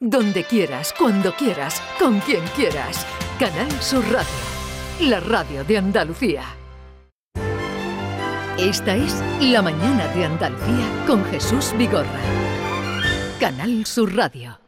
Donde quieras, cuando quieras, con quien quieras. Canal Sur Radio, la radio de Andalucía. Esta es La mañana de Andalucía con Jesús Vigorra. Canal Sur Radio.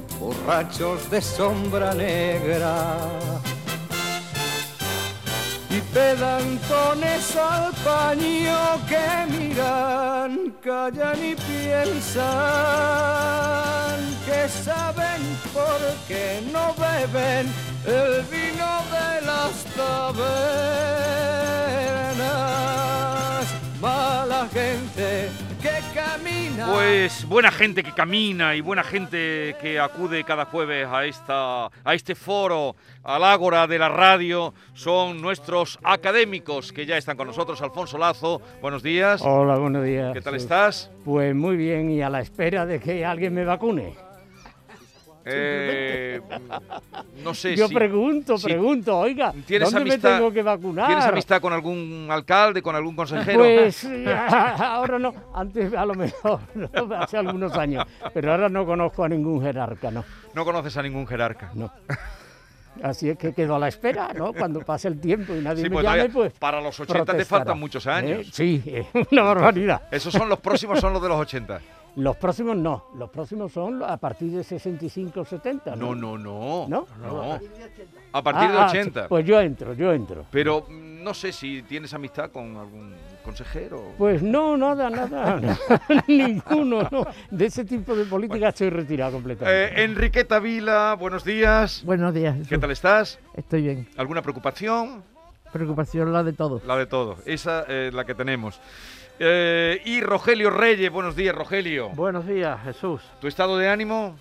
borrachos de sombra negra y pedantones al paño que miran, callan y piensan que saben por qué no beben el vino de las tabernas. Mala gente. Pues buena gente que camina y buena gente que acude cada jueves a, esta, a este foro, al ágora de la radio, son nuestros académicos que ya están con nosotros. Alfonso Lazo, buenos días. Hola, buenos días. ¿Qué tal estás? Pues muy bien y a la espera de que alguien me vacune. Eh, no sé Yo si pregunto, si pregunto, oiga, ¿tienes ¿dónde amistad- me tengo que vacunar? ¿Tienes amistad con algún alcalde, con algún consejero? Pues ahora no, antes a lo mejor, ¿no? hace algunos años, pero ahora no conozco a ningún jerarca, no, No conoces a ningún jerarca. no. Así es que quedo a la espera, ¿no? Cuando pase el tiempo y nadie Sí, me pues llame, pues para los 80 te faltan muchos ¿Eh? años. Sí, es una barbaridad. Esos son los próximos, son los de los 80. Los próximos no, los próximos son a partir de 65 70, No, no, no. ¿No? No. A partir de Ah, ah, 80. Pues yo entro, yo entro. Pero mm, no sé si tienes amistad con algún consejero. Pues no, nada, nada, ninguno, no. De ese tipo de política estoy retirado completamente. Eh, Enriqueta Vila, buenos días. Buenos días. ¿Qué Jesús. tal estás? Estoy bien. ¿Alguna preocupación? Preocupación la de todos. La de todo. Esa es la que tenemos. Eh, y Rogelio Reyes, buenos días, Rogelio. Buenos días, Jesús. ¿Tu estado de ánimo?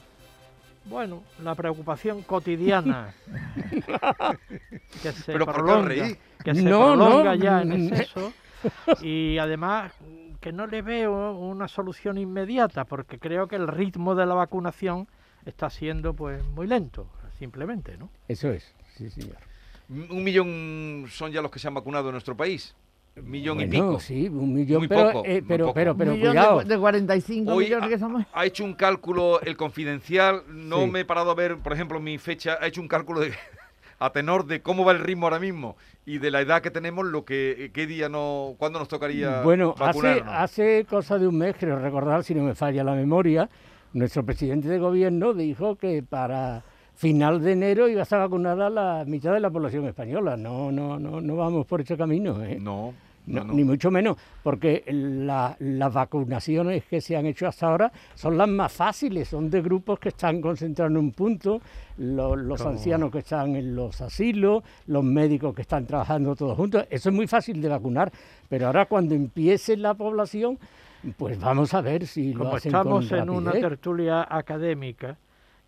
Bueno, la preocupación cotidiana que se Pero ¿por qué os prolonga, que se No, no, prolonga ya en exceso y además que no le veo una solución inmediata porque creo que el ritmo de la vacunación está siendo pues muy lento, simplemente, ¿no? Eso es, sí, señor. Un millón son ya los que se han vacunado en nuestro país. Millón y pico. sí, un millón, Muy pero, poco, eh, muy pero, poco. pero, pero, de cuidado. cu- de, 45 Hoy millones ha, que somos. ha hecho un cálculo, el confidencial, no Sí. me he parado a ver, por ejemplo, mi fecha, ha hecho un cálculo de, a tenor de cómo va el ritmo ahora mismo y de la edad que tenemos, lo que, qué día no, cuándo nos tocaría Bueno, hace, vacunarnos. hace cosa de un mes, creo recordar, si no me falla la memoria, nuestro presidente de gobierno dijo que para final de enero iba a estar vacunada la mitad de la población española. No, no, no, no vamos por ese camino, ¿eh? No, No. Ni mucho menos, porque la- las vacunaciones que se han hecho hasta ahora son las más fáciles, son de grupos que están concentrados en un punto, lo- los ancianos que están en los asilos, los médicos que están trabajando todos juntos, eso es muy fácil de vacunar, pero ahora cuando empiece la población, pues vamos a ver si lo Como hacen con estamos en una tertulia académica,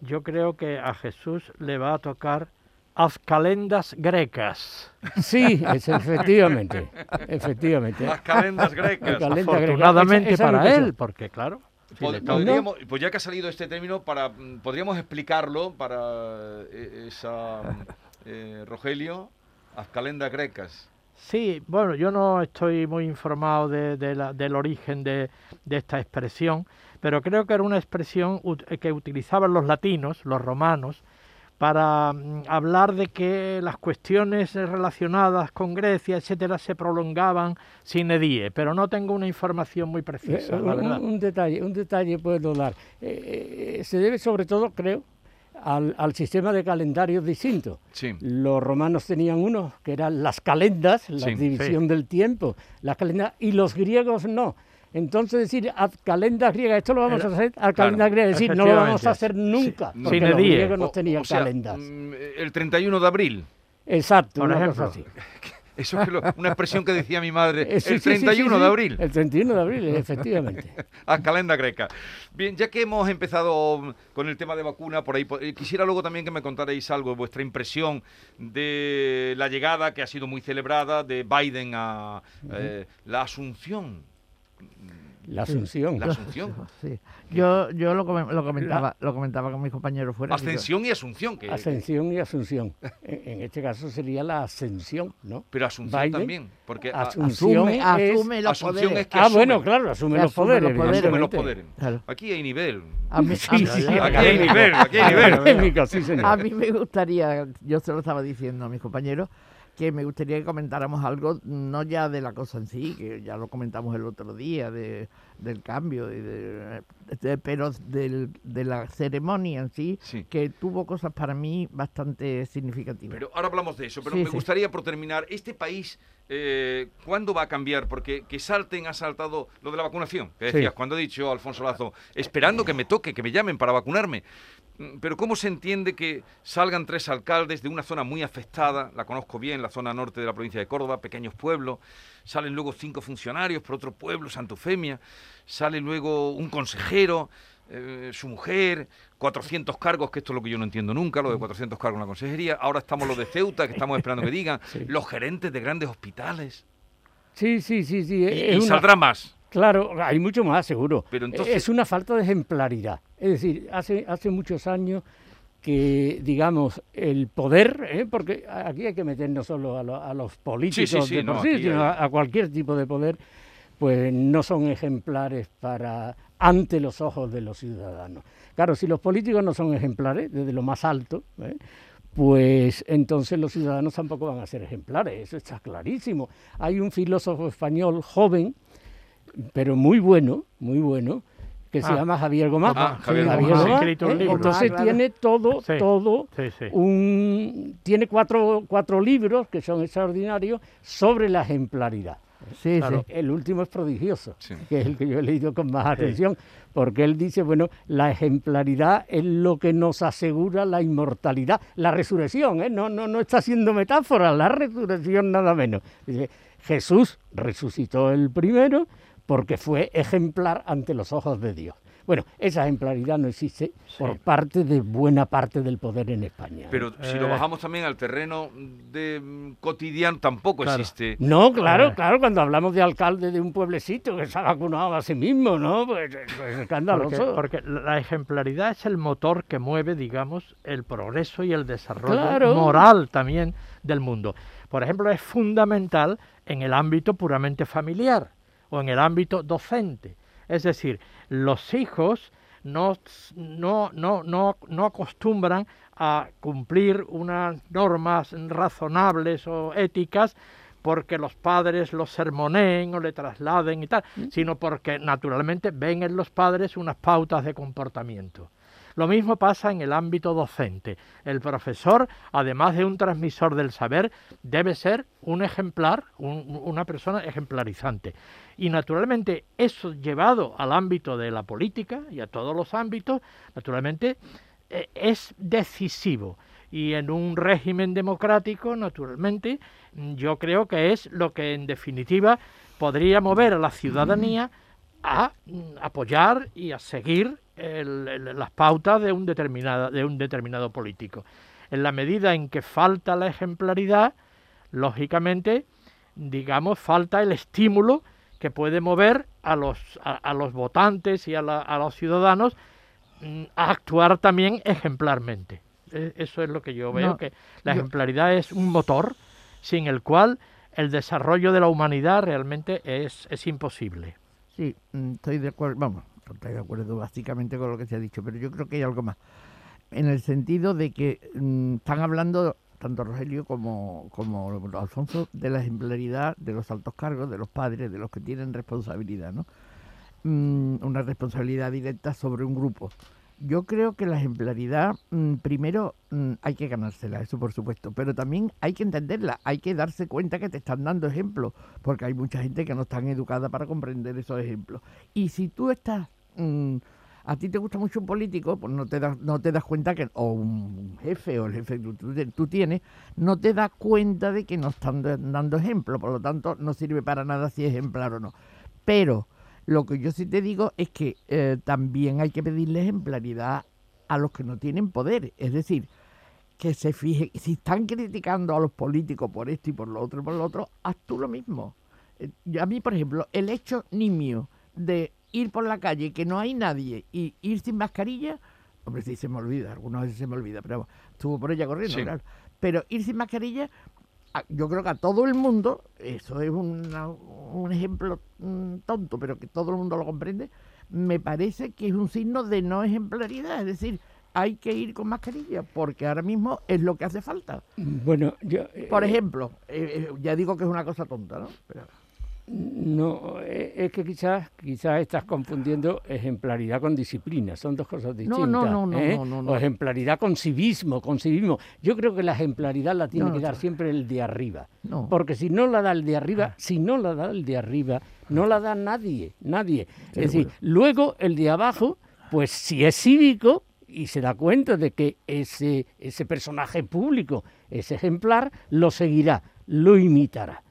yo creo que a Jesús le va a tocar haz calendas grecas. Sí, es, efectivamente, efectivamente. Las calendas grecas. Calenda greca, Afortunadamente esa- esa para él, porque claro, si podríamos- pues ya que ha salido este término, para, podríamos explicarlo para eh, esa eh, Rogelio, las calendas grecas. Sí, bueno, yo no estoy muy informado de- de la- del origen de, de esta expresión, pero creo que era una expresión que utilizaban los latinos, los romanos, para mm, hablar de que las cuestiones eh, relacionadas con Grecia, etcétera, se prolongaban sin edie, pero no tengo una información muy Eh, precisa, la un, verdad. un detalle, un detalle puedo dar. Eh, eh, se debe sobre todo, creo, al, al sistema de calendarios distinto. Sí. Los romanos tenían uno, que eran las calendas, la Sí, división del tiempo, las calendas, y los griegos no. Entonces decir, a calendas griegas, esto lo vamos a hacer a calendas griegas, es decir, no lo vamos a hacer nunca, Sí, porque sin los griegos no tenían o sea, calendas. mm, el 31 de abril. Exacto, Por una ejemplo. cosa así. Eso es lo- una expresión que decía mi madre Eh, sí, el sí, sí, sí, 31 de abril. El 31 de abril, efectivamente. a calenda greca. Bien, ya que hemos empezado con el tema de vacuna, por ahí eh, quisiera luego también que me contarais algo, vuestra impresión de la llegada que ha sido muy celebrada de Biden a eh, la Asunción. La Asunción. La Asunción. Sí. Yo, yo lo, come- lo comentaba, lo comentaba con mis compañeros fuera. Ascensión y Asunción. Que, Ascensión y Asunción. En, en este caso sería la ascensión, ¿no? pero Asunción Biden, también. Porque Asunción Asume, es- asume los Asunción poderes. es que Ah, asume, bueno, claro, asume Que los asume poderes. los poderes. asume los poderes. Claro. Aquí hay nivel. A mí, Sí, sí, Aquí hay nivel, aquí hay nivel. Académico, sí, señor. A mí me gustaría, yo se lo estaba diciendo a mis compañeros, que me gustaría que comentáramos algo, no ya de la cosa en sí, que ya lo comentamos el otro día, de, del cambio, y de, de- pero del- de la ceremonia en sí, Sí. que tuvo cosas para mí bastante significativas. Pero ahora hablamos de eso, pero Sí, me sí. gustaría por terminar, este país, eh, ¿cuándo va a cambiar? Porque que salten ha saltado lo de la vacunación, que decías, cuando ha dicho Alfonso Lazo, esperando que me toque, que me llamen para vacunarme. Mm, Pero ¿cómo se entiende que salgan tres alcaldes de una zona muy afectada, la conozco bien, la zona norte de la provincia de Córdoba, pequeños pueblos, salen luego cinco funcionarios por otro pueblo, Santofemia, sale luego un consejero, eh, su mujer, 400 cargos, que esto es lo que yo no entiendo nunca, lo de 400 cargos en la consejería, ahora estamos los de Ceuta, que estamos esperando que digan, los gerentes de grandes hospitales, Sí, sí, sí, sí. y, es y una- saldrá más. Claro, hay mucho más, seguro. Pero entonces- Es una falta de ejemplaridad. Es decir, hace, hace muchos años que, digamos, el poder, ¿eh? porque aquí hay que meter no solo a, lo- a los políticos sí, de no, por sí, aquí sino hay- a, a cualquier tipo de poder, pues no son ejemplares para ante los ojos de los ciudadanos. Claro, si los políticos no son ejemplares, desde lo más alto, ¿eh? pues entonces los ciudadanos tampoco van a ser ejemplares, eso está clarísimo. Hay un filósofo español joven, pero muy bueno, muy bueno, que se Ah. llama Javier Gómez. Ah, Javier Javier escrito un ¿eh? Entonces Ah, claro. tiene todo, Sí, todo, sí, sí. un, tiene cuatro, cuatro libros que son extraordinarios sobre la ejemplaridad. Sí, claro. sí. El último es prodigioso, Sí. que es el que yo he leído con más atención, porque él dice, bueno, la ejemplaridad es lo que nos asegura la inmortalidad, la resurrección, ¿eh? no, no, no está haciendo metáfora, la resurrección nada menos. Dice, Jesús resucitó el primero porque fue ejemplar ante los ojos de Dios. Bueno, esa ejemplaridad no existe por parte de buena parte del poder en España. ¿eh? Pero si lo Eh. bajamos también al terreno de mm, cotidiano, tampoco Claro. existe. No, claro, Eh. claro, cuando hablamos de alcalde de un pueblecito que se ha vacunado a sí mismo, ¿no? Pues, pues, Porque, escandaloso. porque la ejemplaridad es el motor que mueve, digamos, el progreso y el desarrollo Claro. moral también del mundo. Por ejemplo, es fundamental en el ámbito puramente familiar o en el ámbito docente. Es decir, los hijos no, no, no, no, no acostumbran a cumplir unas normas razonables o éticas porque los padres los sermoneen o le trasladen y tal, sino porque naturalmente ven en los padres unas pautas de comportamiento. Lo mismo pasa en el ámbito docente. El profesor, además de un transmisor del saber, debe ser un ejemplar, un- una persona ejemplarizante. Y naturalmente eso llevado al ámbito de la política y a todos los ámbitos, naturalmente eh, es decisivo. Y en un régimen democrático, naturalmente, yo creo que es lo que en definitiva podría mover a la ciudadanía a mm, apoyar y a seguir el- el- las pautas de un, determinada, de un determinado político. En la medida en que falta la ejemplaridad, lógicamente, digamos, falta el estímulo que puede mover a los, a, a los votantes y a, la- a los ciudadanos mm, a actuar también ejemplarmente. E- Eso es lo que yo veo, No, que la yo- ejemplaridad es un motor sin el cual el desarrollo de la humanidad realmente es, es imposible. Sí, mm, estoy de acuerdo, vamos, estoy de acuerdo básicamente con lo que se ha dicho, pero yo creo que hay algo más. En el sentido de que mm, están hablando tanto Rogelio como, como Alfonso de la ejemplaridad de los altos cargos, de los padres, de los que tienen responsabilidad, ¿no? Mm, una responsabilidad directa sobre un grupo. Yo creo que la ejemplaridad, mm, primero mm, hay que ganársela, eso por supuesto, pero también hay que entenderla, hay que darse cuenta que te están dando ejemplos, porque hay mucha gente que no está educada para comprender esos ejemplos. Y si tú estás mm, a ti te gusta mucho un político, pues no te das, no te das cuenta que, o un jefe, o el jefe que tú, tú tienes, no te das cuenta de que no están dando ejemplo, por lo tanto no sirve para nada si es ejemplar o no. Pero lo que yo sí te digo es que eh, también hay que pedirle ejemplaridad a los que no tienen poder, es decir, que se fijen, si están criticando a los políticos por esto y por lo otro y por lo otro, haz tú lo mismo. Eh, a mí, por ejemplo, el hecho nimio de ir por la calle, que no hay nadie, y ir sin mascarilla, hombre, sí se me olvida, algunas veces se me olvida, pero estuvo por ella corriendo, claro. Pero ir sin mascarilla, yo creo que a todo el mundo, eso es un ejemplo mm, tonto, pero que todo el mundo lo comprende, me parece que es un signo de no ejemplaridad, es decir, hay que ir con mascarilla, porque ahora mismo es lo que hace falta. Bueno, yo... Por eh, ejemplo, eh, eh, ya digo que es una cosa tonta, ¿no? Pero... No, eh, es que quizás quizás estás confundiendo ejemplaridad con disciplina, son dos cosas distintas. No, no, no, ¿eh? no, no, no, O ejemplaridad con civismo, con civismo. Yo creo que la ejemplaridad la tiene que dar siempre el de arriba. Porque si no la da el de arriba, ah. si no la da el de arriba, no la da nadie, nadie. es decir, luego el de abajo, pues si es cívico y se da cuenta de que ese, ese personaje público es ejemplar, lo seguirá, lo imitará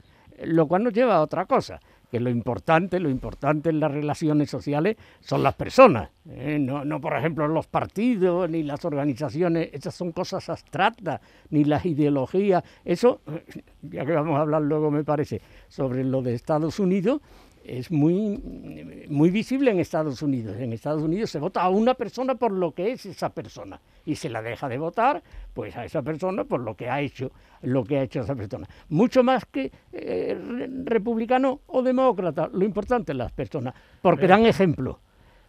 lo cual nos lleva a otra cosa, que lo importante, lo importante en las relaciones sociales son las personas, ¿eh? no, no, por ejemplo, los partidos ni las organizaciones, esas son cosas abstractas, ni las ideologías, eso, ya que vamos a hablar luego, me parece, sobre lo de Estados Unidos, es muy, muy visible en Estados Unidos. En Estados Unidos se vota a una persona por lo que es esa persona y se la deja de votar pues a esa persona por lo que ha hecho, lo que ha hecho esa persona. Mucho más que eh, republicano o demócrata, lo importante es las personas, porque dan ejemplo.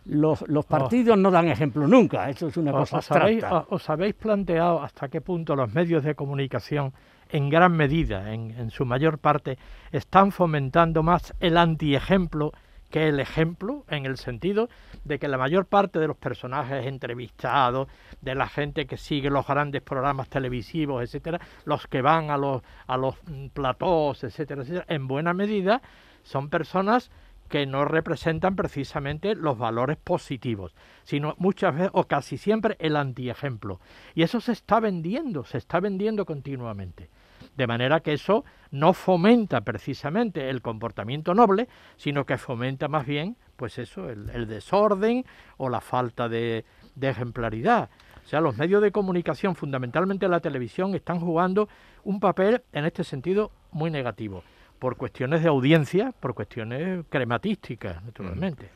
Los, los oh. partidos no dan ejemplo nunca, eso es una cosa abstracta. ¿Os habéis planteado hasta qué punto los medios de comunicación en gran medida, en, su mayor parte, están fomentando más el antiejemplo que el ejemplo, en el sentido de que la mayor parte de los personajes entrevistados, de la gente que sigue los grandes programas televisivos, etcétera, los que van a los, a los mm, platós, etcétera, etcétera, en buena medida son personas que no representan precisamente los valores positivos, sino muchas veces o casi siempre el antiejemplo. Y eso se está vendiendo, se está vendiendo continuamente. De manera que eso no fomenta precisamente el comportamiento noble, sino que fomenta más bien, pues eso, el, desorden o la falta de, de ejemplaridad. O sea, los medios de comunicación, fundamentalmente la televisión, están jugando un papel en este sentido muy negativo, por cuestiones de audiencia, por cuestiones crematísticas, naturalmente.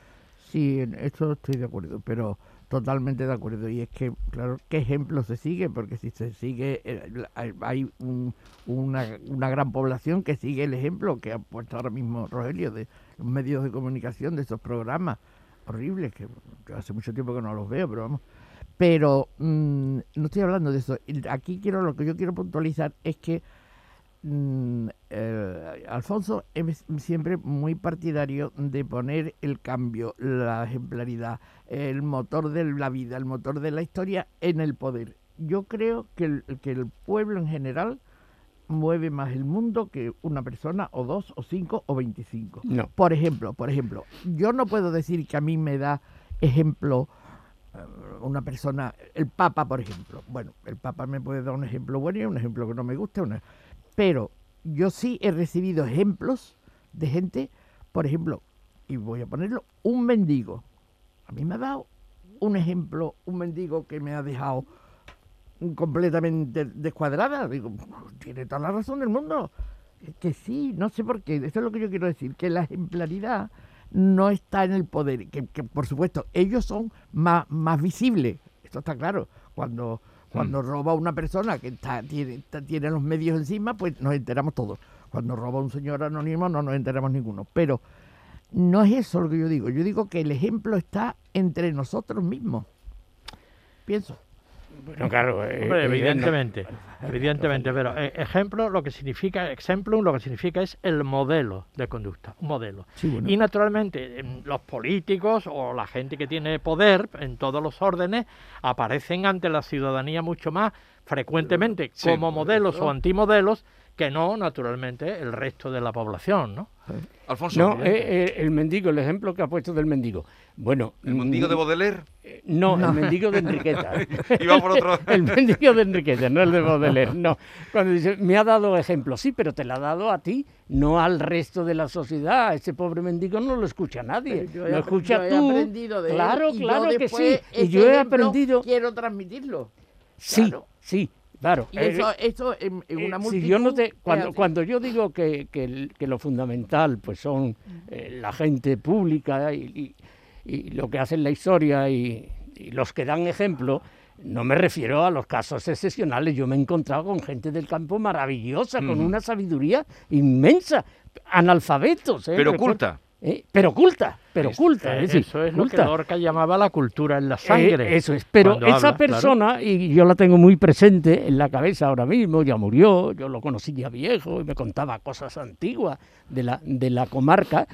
Sí, en esto estoy de acuerdo, pero Totalmente de acuerdo. Y es que, claro, ¿qué ejemplo se sigue? Porque si se sigue, eh, hay una, una, gran población que sigue el ejemplo que ha puesto ahora mismo Rogelio de los medios de comunicación, de esos programas horribles, que, hace mucho tiempo que no los veo, pero vamos. Pero mm, no estoy hablando de eso. Aquí quiero lo que yo quiero puntualizar es que Mm, eh, Alfonso es siempre muy partidario de poner el cambio, la ejemplaridad, el motor de la vida, el motor de la historia en el poder. Yo creo que el, que el pueblo en general mueve más el mundo que una persona o dos o cinco o veinticinco. Por ejemplo, por ejemplo, yo no puedo decir que a mí me da ejemplo eh, una persona, el Papa, por ejemplo. Bueno, el Papa me puede dar un ejemplo bueno y un ejemplo que no me guste. Una, pero yo sí he recibido ejemplos de gente, por ejemplo, y voy a ponerlo, un mendigo. A mí me ha dado un ejemplo, un mendigo que me ha dejado completamente descuadrada. Digo, tiene toda la razón del mundo. Que sí, no sé por qué. Eso es lo que yo quiero decir, que la ejemplaridad no está en el poder. Que, por supuesto, ellos son más, más visibles. Esto está claro. Cuando cuando mm. roba una persona que tiene, tiene los medios encima, pues nos enteramos todos. Cuando roba un señor anónimo no nos enteramos ninguno. Pero no es eso lo que yo digo. Yo digo que el ejemplo está entre nosotros mismos. Pienso. Bueno, claro, evidentemente, evidentemente, pero ejemplo lo que significa, exemplum lo que significa es el modelo de conducta, un modelo. Y naturalmente los políticos o la gente que tiene poder en todos los órdenes aparecen ante la ciudadanía mucho más frecuentemente como modelos o antimodelos que no, naturalmente, el resto de la población, ¿no? Alfonso, No, eh, eh, el mendigo, el ejemplo que ha puesto del mendigo. Bueno, ¿el mendigo de mm, Baudelaire? eh, No, el mendigo de Enriqueta. Iba por otro- el mendigo de Enriqueta, no el de Baudelaire, no. Cuando dice, me ha dado ejemplo, sí, pero te la ha dado a ti, no al resto de la sociedad. Ese pobre mendigo no lo escucha nadie, yo he lo apre- escucha yo he tú. aprendido de claro, claro que sí. Y yo he aprendido. Quiero transmitirlo. Sí, claro. sí, claro. Y Eh, eso, eso en, en Eh, una si multitud. yo no te, cuando, cuando yo digo que, que el- que lo fundamental pues son eh, la gente pública y, y- y lo que hacen la historia y, y los que dan ejemplo, no me refiero a los casos excepcionales. Yo me he encontrado con gente del campo maravillosa, con una sabiduría inmensa, analfabetos. ¿eh? Pero Recuerdo- culta. ¿Eh? Pero culta, pero culta. Eh, es decir, eso es lo que. Lorca llamaba la cultura en la sangre. Eh, eso es, pero esa habla, claro. persona, y yo la tengo muy presente en la cabeza ahora mismo, ya murió, yo lo conocí ya viejo y me contaba cosas antiguas de la, de la comarca.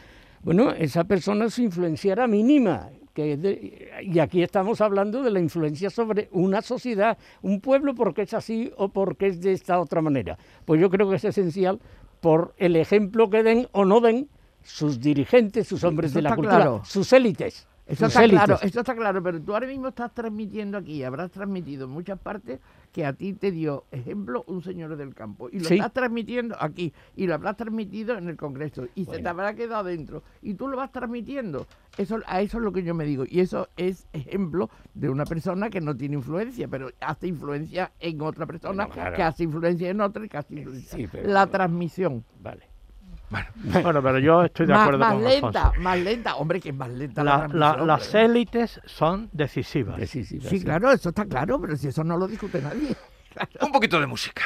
Bueno, esa persona su influencia era mínima. Que es de- y aquí estamos hablando de la influencia sobre una sociedad, un pueblo porque es así o porque es de esta otra manera. Pues yo creo que es esencial por el ejemplo que den o no den sus dirigentes, sus hombres de la cultura, claro. sus élites. Eso sus está claro, eso está claro, pero tú ahora mismo estás transmitiendo aquí, habrás transmitido en muchas partes que a ti te dio ejemplo un señor del campo. Y lo Sí. estás transmitiendo aquí, y lo habrás transmitido en el Congreso, y se te habrá quedado dentro, y tú lo vas transmitiendo. Eso, a eso es lo que yo me digo, y eso es ejemplo de una persona que no tiene influencia, pero hace influencia en otra persona, Bueno, claro. que hace influencia en otra y que hace influencia. sí, pero- La transmisión. Vale. Bueno, pero yo estoy de Más, acuerdo más con lenta, Alfonso. más lenta. Hombre, que es más lenta la, La- la- las élites son decisivas. Que sí, sí, claro, eso está claro, pero si eso no lo discute nadie. Un poquito de música.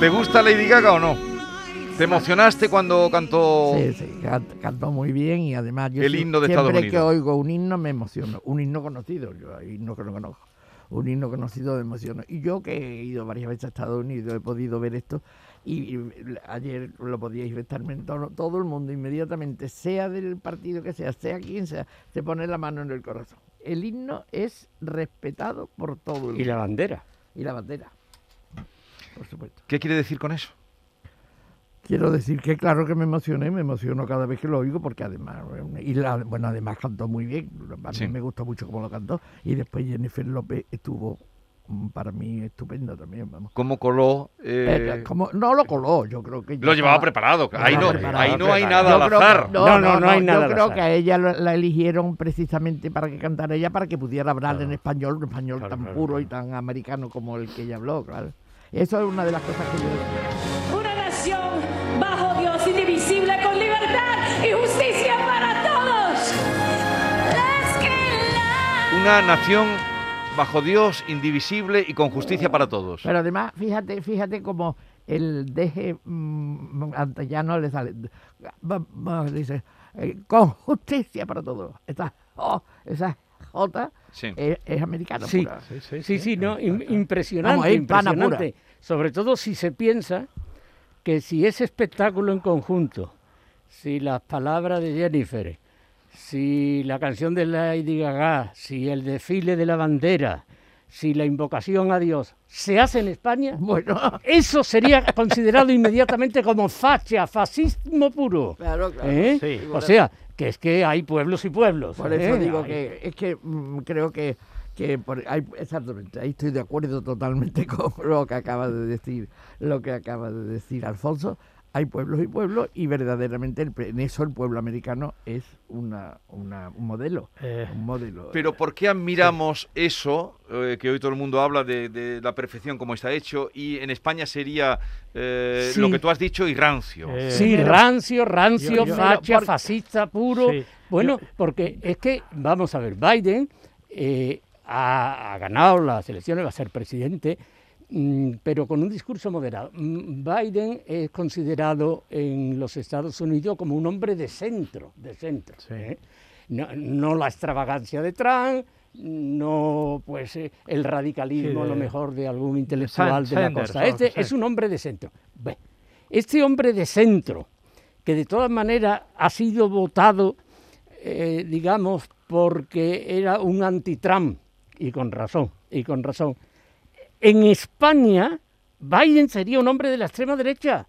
¿Te gusta Lady Gaga o no? ¿Te emocionaste cuando cantó? Sí, sí, can- cantó muy bien y además yo El himno de siempre Estados que Unidos. oigo un himno me emociono. Un himno conocido, yo hay himnos que no conozco. Un himno conocido me emociono. Y yo que he ido varias veces a Estados Unidos he podido ver esto y, y ayer lo podíais ver también todo, todo el mundo inmediatamente, sea del partido que sea, sea quien sea, se pone la mano en el corazón. El himno es respetado por todo el Y mundo. la bandera. y la bandera, por supuesto. ¿Qué quiere decir con eso? Quiero decir que claro que me emocioné, me emociono cada vez que lo oigo porque además, y la- bueno, además cantó muy bien, a mí Sí. me gustó mucho cómo lo cantó y después Jennifer López estuvo mm, para mí estupenda también, vamos. ¿Cómo coló? eh, Eh, como, no lo coló, yo creo que lo llevaba estaba- preparado. Ahí no, preparado, ahí no hay nada Yo al creo que- azar. no, No, no, no, no hay nada Yo al creo azar. que a ella la, la eligieron precisamente para que cantara ella, para que pudiera hablar en español, un español Claro, tan claro, puro claro. y tan americano como el que ella habló, claro. Eso es una de las cosas que yo... Una nación bajo Dios indivisible con libertad y justicia para todos. Una nación bajo Dios, indivisible y con justicia para todos. Pero además, fíjate, fíjate como el deje mm, antillano le sale. Dice, eh, con justicia para todos. Esa, oh, esa J Sí. es, es americana. Sí. pura. Sí, sí, no, im- impresionante, Vamos, es pana impresionante. Sobre todo si se piensa que si ese espectáculo en conjunto, si las palabras de Jennifer, si la canción de Lady Gaga, si el desfile de la bandera, si la invocación a Dios se hace en España, Bueno, eso sería considerado inmediatamente como facha, fascismo puro. claro, claro. ¿Eh? Sí. O sea, que es que hay pueblos y pueblos. Por eso ¿eh? digo que es que mm, creo que, que por- hay- exactamente, ahí estoy de acuerdo totalmente con lo que acaba de decir, lo que acaba de decir Alfonso. Hay pueblos y pueblos y verdaderamente el, en eso el pueblo americano es una, una- un modelo, Eh, un modelo. Pero ¿por qué admiramos eso, eh, que hoy todo el mundo habla de, de la perfección como está hecho, y en España sería eh, Sí. lo que tú has dicho y rancio? eh, Sí, Pero- rancio, rancio, Yo- yo- facha, por- fascista puro. Sí, Bueno, yo- porque es que, vamos a ver, Biden eh, ha, ha ganado las elecciones, va a ser presidente, pero con un discurso moderado. Mm, Biden es considerado en los Estados Unidos como un hombre de centro, de centro. Sí. ¿eh? No, no la extravagancia de Trump, no pues eh, el radicalismo a lo mejor de algún intelectual de la costa. Este es un hombre de centro. Bueno, este hombre de centro, que de todas maneras ha sido votado, eh, digamos, porque era un anti-Trump, y con razón, y con razón. En España, Biden sería un hombre de la extrema derecha,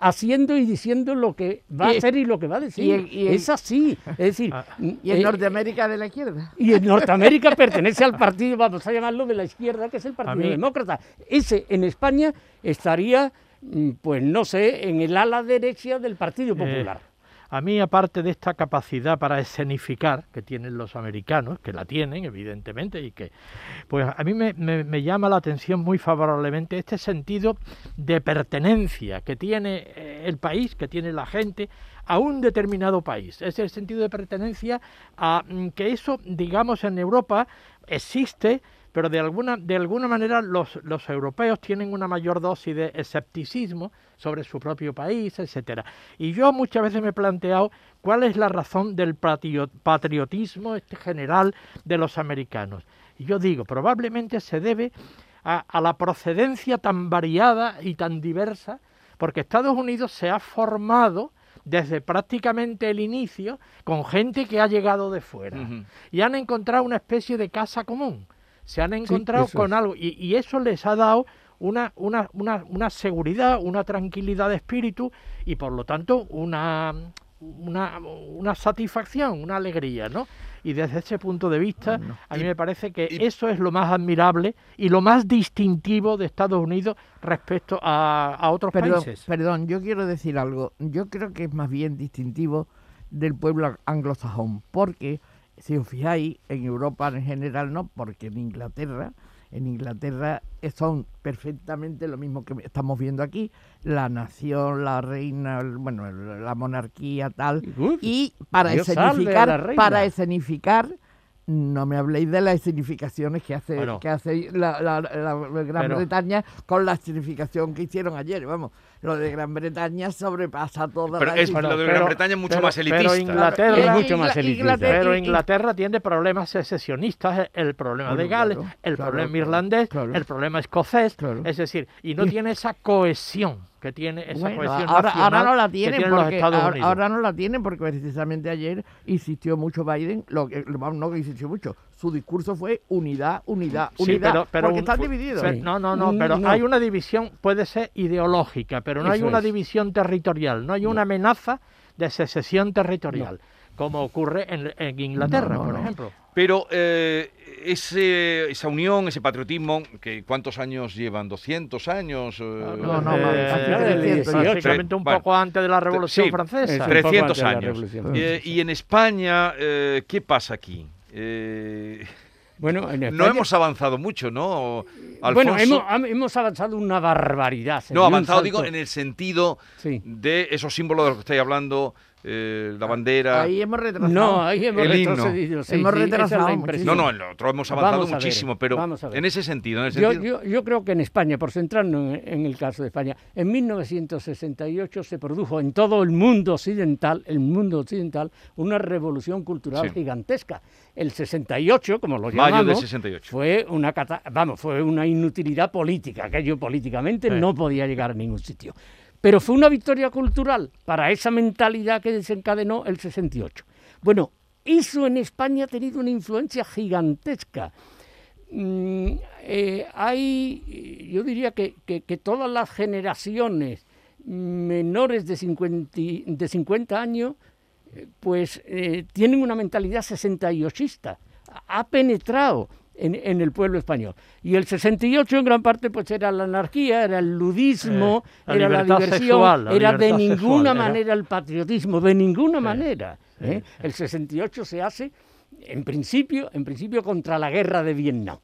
haciendo y diciendo lo que va a hacer y lo que va a decir. y es así. Es decir, Y en eh, Norteamérica de la izquierda. y en Norteamérica pertenece al partido, vamos a llamarlo de la izquierda, que es el Partido Demócrata. Ese en España estaría, mm, pues no sé, en el ala derecha del Partido Eh, Popular. A mí, aparte de esta capacidad para escenificar que tienen los americanos, que la tienen, evidentemente, y que, pues a mí me, me- llama la atención muy favorablemente este sentido de pertenencia que tiene eh, el país, que tiene la gente a un determinado país. Es el sentido de pertenencia a mm, que eso, digamos, en Europa existe, pero de alguna, de alguna manera los, los europeos tienen una mayor dosis de escepticismo sobre su propio país, etcétera. Y yo muchas veces me he planteado cuál es la razón del patrio- patriotismo este general de los americanos. Y yo digo, probablemente se debe a, a la procedencia tan variada y tan diversa, porque Estados Unidos se ha formado desde prácticamente el inicio con gente que ha llegado de fuera y han encontrado una especie de casa común. Se han encontrado con es. algo y, y eso les ha dado una, una, una, una seguridad, una tranquilidad de espíritu y por lo tanto una, una, una satisfacción, una alegría, ¿no? Y desde ese punto de vista, a mí me parece que y- eso es lo más admirable y lo más distintivo de Estados Unidos respecto a, a otros Perdón, países. perdón, yo quiero decir algo. Yo creo que es más bien distintivo del pueblo anglosajón, porque si os fijáis, en Europa en general no, porque en Inglaterra, en Inglaterra eh, son perfectamente lo mismo que estamos viendo aquí, la nación, la reina, bueno, la monarquía tal, Uf, y para escenificar, para escenificar, no me habléis de las escenificaciones que hace, Bueno. que hace la, la- la Gran Pero- Bretaña con la escenificación que hicieron ayer. Vamos, lo de Gran Bretaña sobrepasa toda Pero la es lo de Gran Bretaña es mucho pero- más pero elitista. Inglaterra- Es Y- mucho más elitista. Inglaterra- Pero Inglaterra tiene problemas secesionistas, el problema de Gales, claro, el claro, problema claro, irlandés, claro. el problema escocés, Claro. es decir, y no tiene esa cohesión que tiene esa Bueno, cohesión ahora, nacional ahora no la tienen los porque Estados ahora, Unidos. ahora no la tienen porque precisamente ayer insistió mucho Biden, lo que no que insistió mucho, su discurso fue unidad, unidad, Sí, unidad, pero- pero porque un- están divididos. Pero- no, no, no, pero no. hay una división, puede ser ideológica, pero no hay una es. división territorial, no hay una amenaza de secesión territorial, como ocurre en, en Inglaterra, No, no, por no. ejemplo. Pero eh, ese, esa unión, ese patriotismo, que ¿cuántos años llevan? ¿200 años? Eh, No, no, Eh, más, casi ya del 300. 18. prácticamente un Bueno, poco antes de la Revolución sí, Francesa. Es un poco 300 antes de la años. Eh, y en España, eh, ¿qué pasa aquí? Eh, Bueno, en no España- hemos avanzado mucho, ¿no? Bueno, hemos, avanzado una barbaridad. No, avanzado, digo, en el sentido Sí. de esos símbolos de los que estáis hablando, eh, la bandera. Ahí hemos retrasado. No, ahí hemos El himno. retrocedido. sí, Hemos sí, esa es la retrasado impresión. No, no, en lo otro hemos avanzado ver, muchísimo, pero en ese sentido, en el Yo, sentido... yo- yo creo que en España, por centrarnos en, en el caso de España, en 1968 se produjo en todo el mundo occidental, el mundo occidental, una revolución cultural Sí. gigantesca. El 68, como lo Mayo llamamos, del 68. fue una vamos, fue una inutilidad política, aquello políticamente no podía llegar a ningún sitio. Pero fue una victoria cultural para esa mentalidad que desencadenó el 68. Bueno, eso en España ha tenido una influencia gigantesca. Mm, eh, hay, yo diría que, que- todas las generaciones menores de 50, y- de 50 años, eh, pues eh, tienen una mentalidad 68ista. Ha penetrado en, en el pueblo español. Y el 68 en gran parte pues era la anarquía, era el ludismo, Eh, la era la diversión, sexual, la era de ninguna sexual, era- manera el patriotismo, de ninguna manera. sí, ¿eh? El 68 se hace en principio, en principio contra la guerra de Vietnam.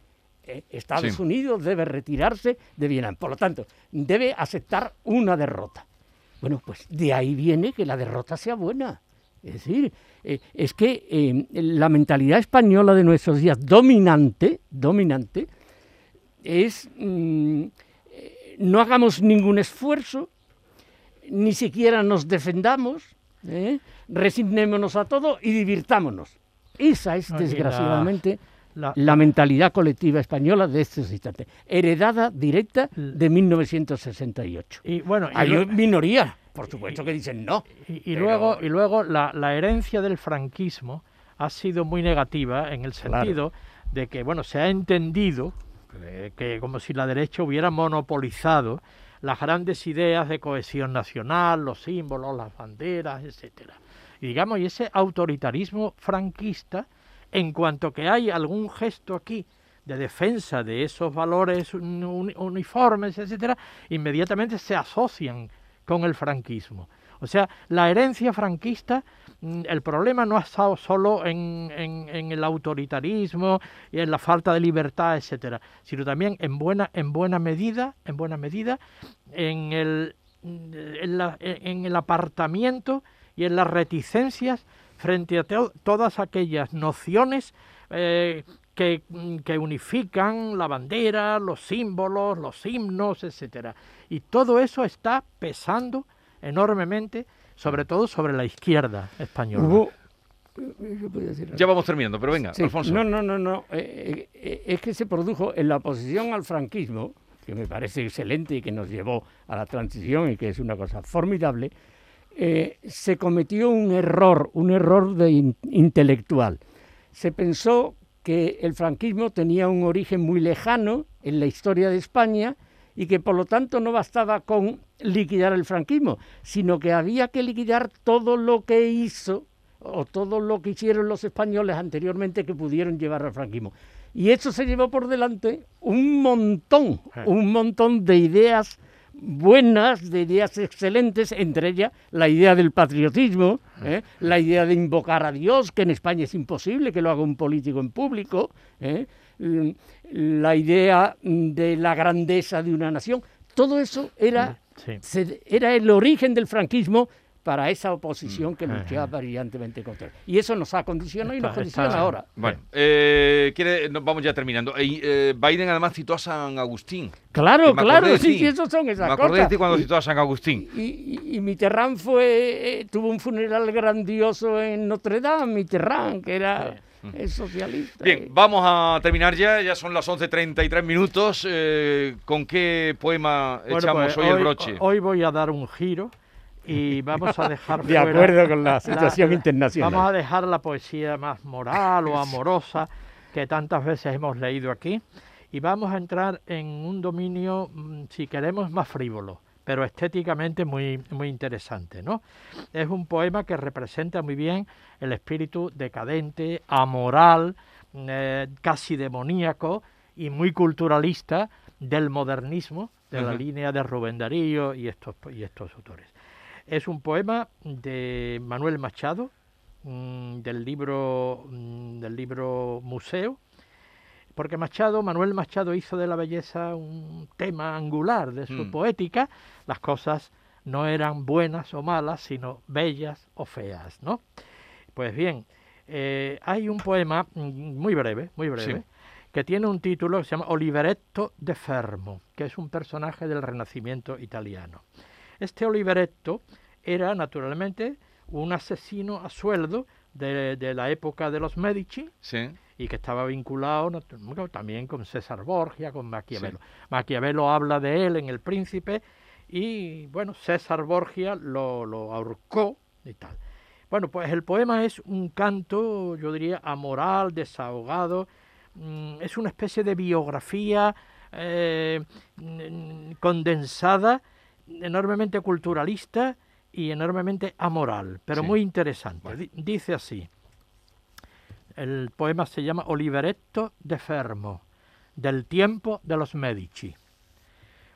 Eh, Estados. Unidos debe retirarse de Vietnam, por lo tanto, debe aceptar una derrota. Bueno, pues de ahí viene que la derrota sea buena. Es decir, eh, es que eh, la mentalidad española de nuestros días dominante, dominante, es mm, eh, no hagamos ningún esfuerzo, ni siquiera nos defendamos, ¿eh? resignémonos a todo y divirtámonos. Esa es, desgraciadamente, La- la mentalidad colectiva española de estos instantes, heredada directa de 1968. y bueno, y Hay lo- minorías, por supuesto, que dicen no. Y, y Pero- luego, y luego la, la herencia del franquismo ha sido muy negativa en el Claro. sentido de que, bueno, se ha entendido eh, que como si la derecha hubiera monopolizado las grandes ideas de cohesión nacional, los símbolos, las banderas, etcétera. Y digamos, y ese autoritarismo franquista, en cuanto que hay algún gesto aquí de defensa de esos valores un- uni- uniformes, etcétera, inmediatamente se asocian con el franquismo. O sea, la herencia franquista, mm, el problema no ha estado solo en, en- el autoritarismo y en la falta de libertad, etcétera, sino también en buena, en buena medida, en buena medida, en el, en el apartamiento y en las reticencias frente a to- todas aquellas nociones eh, que, que unifican la bandera, los símbolos, los himnos, etcétera. Y todo eso está pesando enormemente, sobre todo sobre la izquierda española. Hubo... Ya vamos terminando, pero venga, Sí, Alfonso. No, no, no, no. eh, eh, es que se produjo en la oposición al franquismo, que me parece excelente y que nos llevó a la transición y que es una cosa formidable, eh, se cometió un error, un error de in- intelectual. Se pensó que el franquismo tenía un origen muy lejano en la historia de España y que por lo tanto no bastaba con liquidar el franquismo, sino que había que liquidar todo lo que hizo o todo lo que hicieron los españoles anteriormente que pudieron llevar al franquismo. Y eso se llevó por delante un montón, un montón de ideas buenas, de ideas excelentes, entre ellas la idea del patriotismo, ¿eh? la idea de invocar a Dios, que en España es imposible que lo haga un político en público, ¿eh? Mm, la idea de la grandeza de una nación. Todo eso era, Sí. se- era el origen del franquismo para esa oposición que luchaba brillantemente contra él. Y eso nos ha condicionado y nos condiciona está- ahora. Bueno, eh, quiere- no, vamos ya terminando. Eh, eh, Biden además citó a San Agustín. Claro, claro, de sí, sí, eso son esas Me acordé de cosas. ti cuando Y- citó a San Agustín. Y, y- y Mitterrand fue, eh, tuvo un funeral grandioso en Notre Dame, Mitterrand, que era eh, socialista. Bien, vamos a terminar ya, ya son las 11.33 minutos. Eh, ¿Con qué poema Bueno, echamos pues, hoy el broche? Hoy voy a dar un giro y vamos a dejar De fuera acuerdo con la situación internacional. Vamos a dejar la poesía más moral o amorosa que tantas veces hemos leído aquí y vamos a entrar en un dominio, mm, si queremos, más frívolo, pero estéticamente muy, muy interesante, ¿no? Es un poema que representa muy bien el espíritu decadente, amoral, eh, casi demoníaco y muy culturalista del modernismo, de la línea de Rubén Darío y estos, y estos autores. Es un poema de Manuel Machado, mm, del libro mm, del libro Museo, porque Machado, Manuel Machado hizo de la belleza un tema angular de su Mm. poética. Las cosas no eran buenas o malas, sino bellas o feas, ¿no? Pues bien, eh, hay un poema muy breve, muy breve, Sí. que tiene un título que se llama Oliveretto de Fermo, que es un personaje del Renacimiento italiano. Este Oliveretto era naturalmente un asesino a sueldo de, de la época de los Medici Sí. y que estaba vinculado bueno, también con César Borgia, con Maquiavelo. Maquiavelo habla de él en El Príncipe y bueno, César Borgia lo, lo ahorcó y tal. Bueno, pues el poema es un canto, yo diría, amoral, desahogado, mm, es una especie de biografía eh, condensada, enormemente culturalista y enormemente amoral, pero Sí. muy interesante. Di- Dice así, el poema se llama Oliveretto de Fermo, del tiempo de los Medici.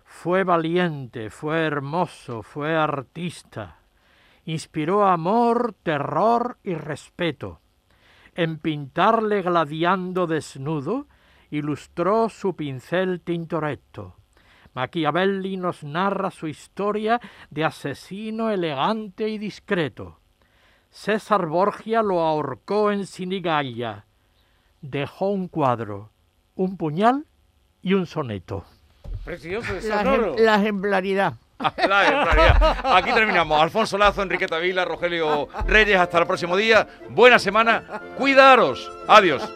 Fue valiente, fue hermoso, fue artista. Inspiró amor, terror y respeto. En pintarle gladiando desnudo, ilustró su pincel tintoretto. Machiavelli nos narra su historia de asesino elegante y discreto. César Borgia lo ahorcó en Sinigalla. Dejó un cuadro, un puñal y un soneto. Precioso, es La, sonoro. la ejemplaridad. La ejemplaridad. Aquí terminamos. Alfonso Lazo, Enriqueta Vila, Rogelio Reyes. Hasta el próximo día. Buena semana. Cuidaros. Adiós.